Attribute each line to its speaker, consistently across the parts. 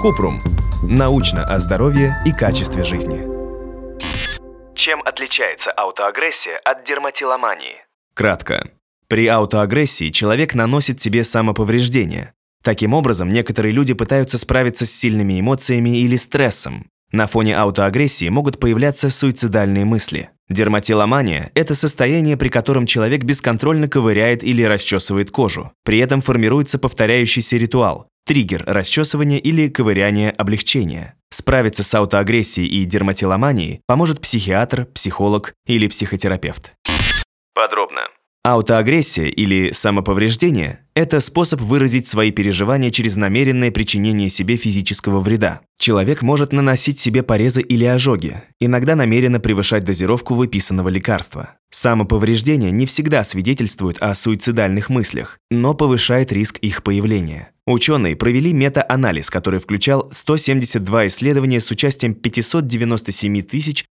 Speaker 1: Купрум. Научно о здоровье и качестве жизни.
Speaker 2: Чем отличается аутоагрессия от дерматиломании?
Speaker 1: Кратко. При аутоагрессии человек наносит себе самоповреждение. Таким образом, некоторые люди пытаются справиться с сильными эмоциями или стрессом. На фоне аутоагрессии могут появляться суицидальные мысли. Дерматиломания – это состояние, при котором человек бесконтрольно ковыряет или расчесывает кожу. При этом формируется повторяющийся ритуал – триггер расчесывания или ковыряния облегчения. Справиться с аутоагрессией и дерматиломанией поможет психиатр, психолог или психотерапевт.
Speaker 2: Подробно.
Speaker 1: Аутоагрессия или самоповреждение – это способ выразить свои переживания через намеренное причинение себе физического вреда. Человек может наносить себе порезы или ожоги, иногда намеренно превышать дозировку выписанного лекарства. Самоповреждение не всегда свидетельствует о суицидальных мыслях, но повышает риск их появления. Ученые провели мета-анализ, который включал 172 исследования с участием 597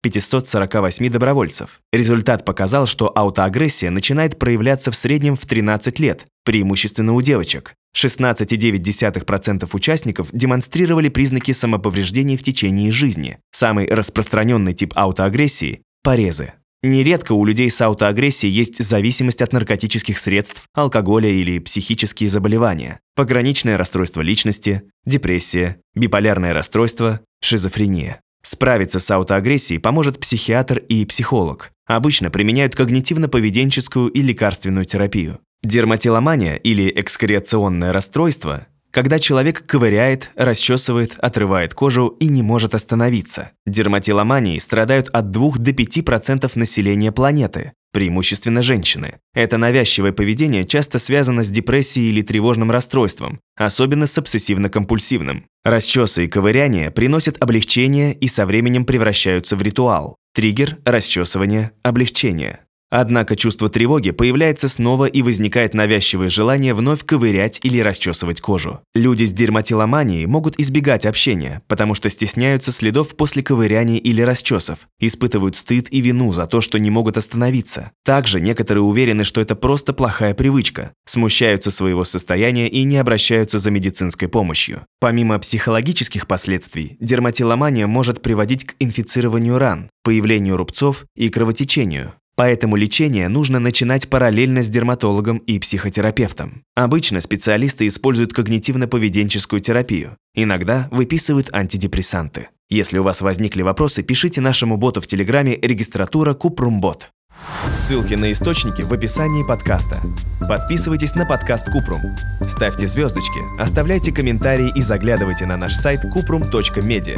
Speaker 1: 548 добровольцев. Результат показал, что аутоагрессия начинает проявляться в среднем в 13 лет, преимущественно у девочек. 16,9% участников демонстрировали признаки самоповреждений в течение жизни. Самый распространенный тип аутоагрессии – порезы. Нередко у людей с аутоагрессией есть зависимость от наркотических средств, алкоголя или психические заболевания, пограничное расстройство личности, депрессия, биполярное расстройство, шизофрения. Справиться с аутоагрессией поможет психиатр и психолог. Обычно применяют когнитивно-поведенческую и лекарственную терапию. Дерматиломания или экскреционное расстройство когда человек ковыряет, расчесывает, отрывает кожу и не может остановиться. Дерматиломанией страдают от 2 до 5% населения планеты, преимущественно женщины. Это навязчивое поведение часто связано с депрессией или тревожным расстройством, особенно с обсессивно-компульсивным. Расчесы и ковыряние приносят облегчение и со временем превращаются в ритуал. Триггер – расчесывание, облегчение. Однако чувство тревоги появляется снова и возникает навязчивое желание вновь ковырять или расчесывать кожу. Люди с дерматиломанией могут избегать общения, потому что стесняются следов после ковыряний или расчесов, испытывают стыд и вину за то, что не могут остановиться. Также некоторые уверены, что это просто плохая привычка, смущаются своего состояния и не обращаются за медицинской помощью. Помимо психологических последствий, дерматиломания может приводить к инфицированию ран, появлению рубцов и кровотечению. Поэтому лечение нужно начинать параллельно с дерматологом и психотерапевтом. Обычно специалисты используют когнитивно-поведенческую терапию. Иногда выписывают антидепрессанты. Если у вас возникли вопросы, пишите нашему боту в Телеграме регистратура Купрумбот. Ссылки на источники в описании подкаста. Подписывайтесь на подкаст Купрум. Ставьте звездочки, оставляйте комментарии и заглядывайте на наш сайт kuprum.media.